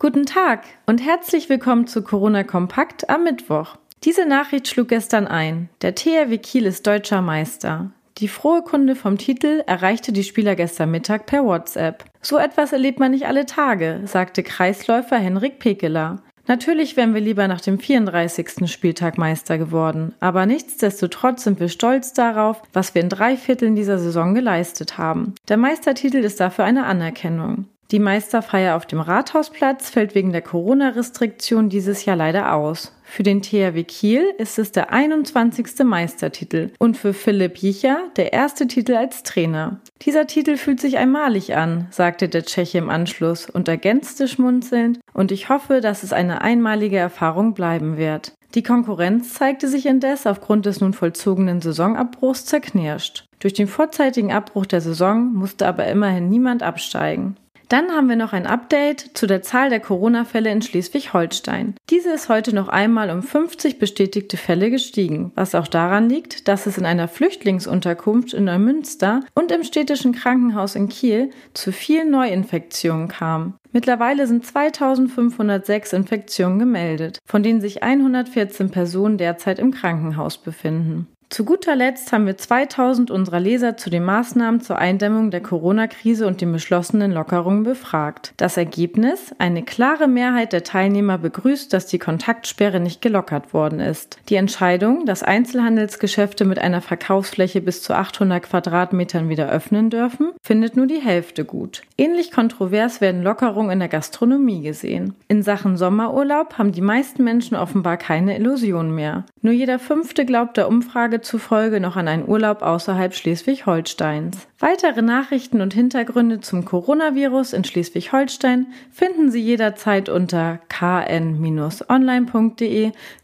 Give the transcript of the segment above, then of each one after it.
Guten Tag und herzlich willkommen zu Corona Kompakt am Mittwoch. Diese Nachricht schlug gestern ein. Der THW Kiel ist deutscher Meister. Die frohe Kunde vom Titel erreichte die Spieler gestern Mittag per WhatsApp. So etwas erlebt man nicht alle Tage, sagte Kreisläufer Henrik Pekeler. Natürlich wären wir lieber nach dem 34. Spieltag Meister geworden, aber nichtsdestotrotz sind wir stolz darauf, was wir in drei Vierteln dieser Saison geleistet haben. Der Meistertitel ist dafür eine Anerkennung. Die Meisterfeier auf dem Rathausplatz fällt wegen der Corona-Restriktion dieses Jahr leider aus. Für den THW Kiel ist es der 21. Meistertitel und für Philipp Jicher der erste Titel als Trainer. Dieser Titel fühlt sich einmalig an, sagte der Tscheche im Anschluss und ergänzte schmunzelnd, und ich hoffe, dass es eine einmalige Erfahrung bleiben wird. Die Konkurrenz zeigte sich indes aufgrund des nun vollzogenen Saisonabbruchs zerknirscht. Durch den vorzeitigen Abbruch der Saison musste aber immerhin niemand absteigen. Dann haben wir noch ein Update zu der Zahl der Corona-Fälle in Schleswig-Holstein. Diese ist heute noch einmal um 50 bestätigte Fälle gestiegen, was auch daran liegt, dass es in einer Flüchtlingsunterkunft in Neumünster und im städtischen Krankenhaus in Kiel zu vielen Neuinfektionen kam. Mittlerweile sind 2506 Infektionen gemeldet, von denen sich 114 Personen derzeit im Krankenhaus befinden. Zu guter Letzt haben wir 2000 unserer Leser zu den Maßnahmen zur Eindämmung der Corona-Krise und den beschlossenen Lockerungen befragt. Das Ergebnis? Eine klare Mehrheit der Teilnehmer begrüßt, dass die Kontaktsperre nicht gelockert worden ist. Die Entscheidung, dass Einzelhandelsgeschäfte mit einer Verkaufsfläche bis zu 800 Quadratmetern wieder öffnen dürfen, findet nur die Hälfte gut. Ähnlich kontrovers werden Lockerungen in der Gastronomie gesehen. In Sachen Sommerurlaub haben die meisten Menschen offenbar keine Illusion mehr. Nur jeder Fünfte glaubt der Umfrage zufolge noch an einen Urlaub außerhalb Schleswig-Holsteins. Weitere Nachrichten und Hintergründe zum Coronavirus in Schleswig-Holstein finden Sie jederzeit unter kn-online.de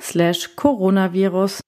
slash Coronavirus.